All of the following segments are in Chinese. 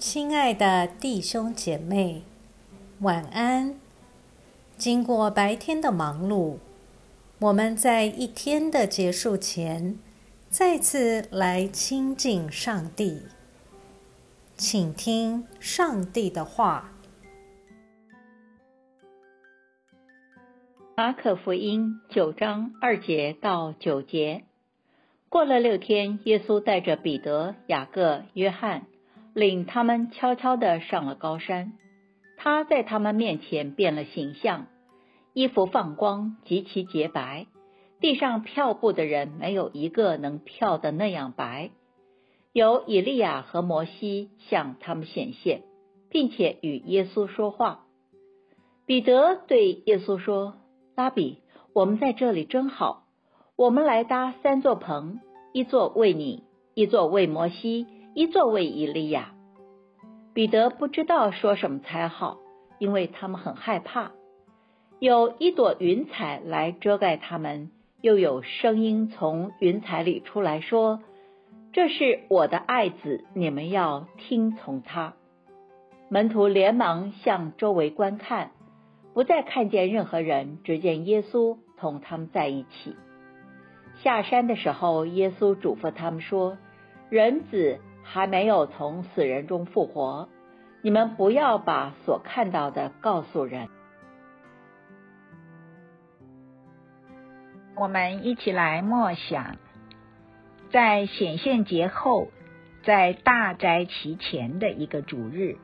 亲爱的弟兄姐妹，晚安。经过白天的忙碌，我们在一天的结束前，再次来亲近上帝，请听上帝的话。马可福音九章二节到九节。过了六天，耶稣带着彼得、雅各、约翰，领他们悄悄地上了高山。他在他们面前变了形象，衣服放光，极其洁白，地上跳步的人没有一个能跳的那样白。有以利亚和摩西向他们显现，并且与耶稣说话。彼得对耶稣说：“拉比，我们在这里真好。”我们来搭三座棚，一座为你，一座为摩西，一座为以利亚。彼得不知道说什么才好，因为他们很害怕。有一朵云彩来遮盖他们，又有声音从云彩里出来说：“这是我的爱子，你们要听从他。”门徒连忙向周围观看，不再看见任何人，只见耶稣同他们在一起。下山的时候，耶稣嘱咐他们说：“人子还没有从死人中复活，你们不要把所看到的告诉人。”我们一起来默想，在显现节后，在大斋期前的一个主日，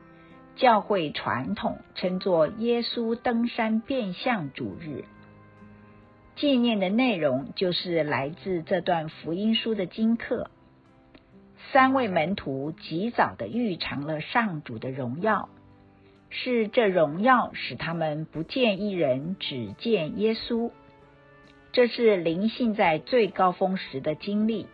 教会传统称作耶稣登山变相主日。纪念的内容就是来自这段福音书的经课。三位门徒及早的预尝了上主的荣耀，是这荣耀使他们不见一人，只见耶稣。这是灵性在最高峰时的经历。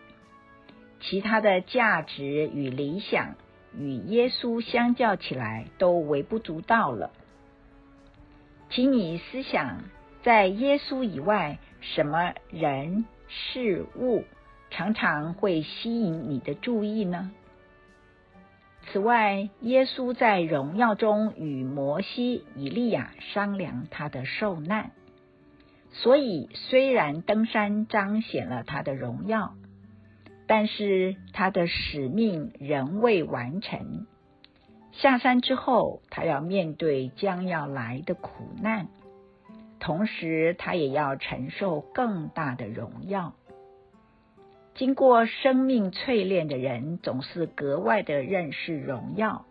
其他的价值与理想与耶稣相较起来，都微不足道了。请你思想。在耶稣以外，什么人事物常常会吸引你的注意呢？此外，耶稣在荣耀中与摩西、以利亚商量他的受难，所以虽然登山彰显了他的荣耀，但是他的使命仍未完成。下山之后，他要面对将要来的苦难。同时，他也要承受更大的荣耀。经过生命淬炼的人，总是格外的认识荣耀。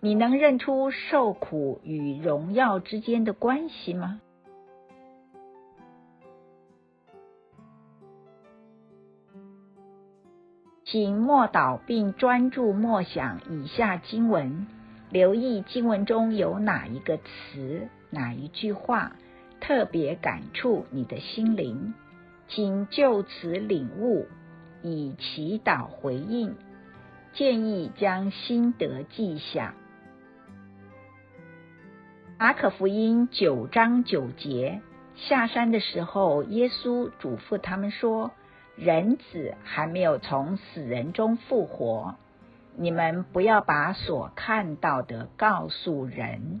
你能认出受苦与荣耀之间的关系吗？请默祷并专注默想以下经文，留意经文中有哪一个词、哪一句话。特别感触你的心灵，请就此领悟，以祈祷回应。建议将心得记下。马可福音九章九节，下山的时候，耶稣嘱咐他们说：“人子还没有从死人中复活，你们不要把所看到的告诉人。”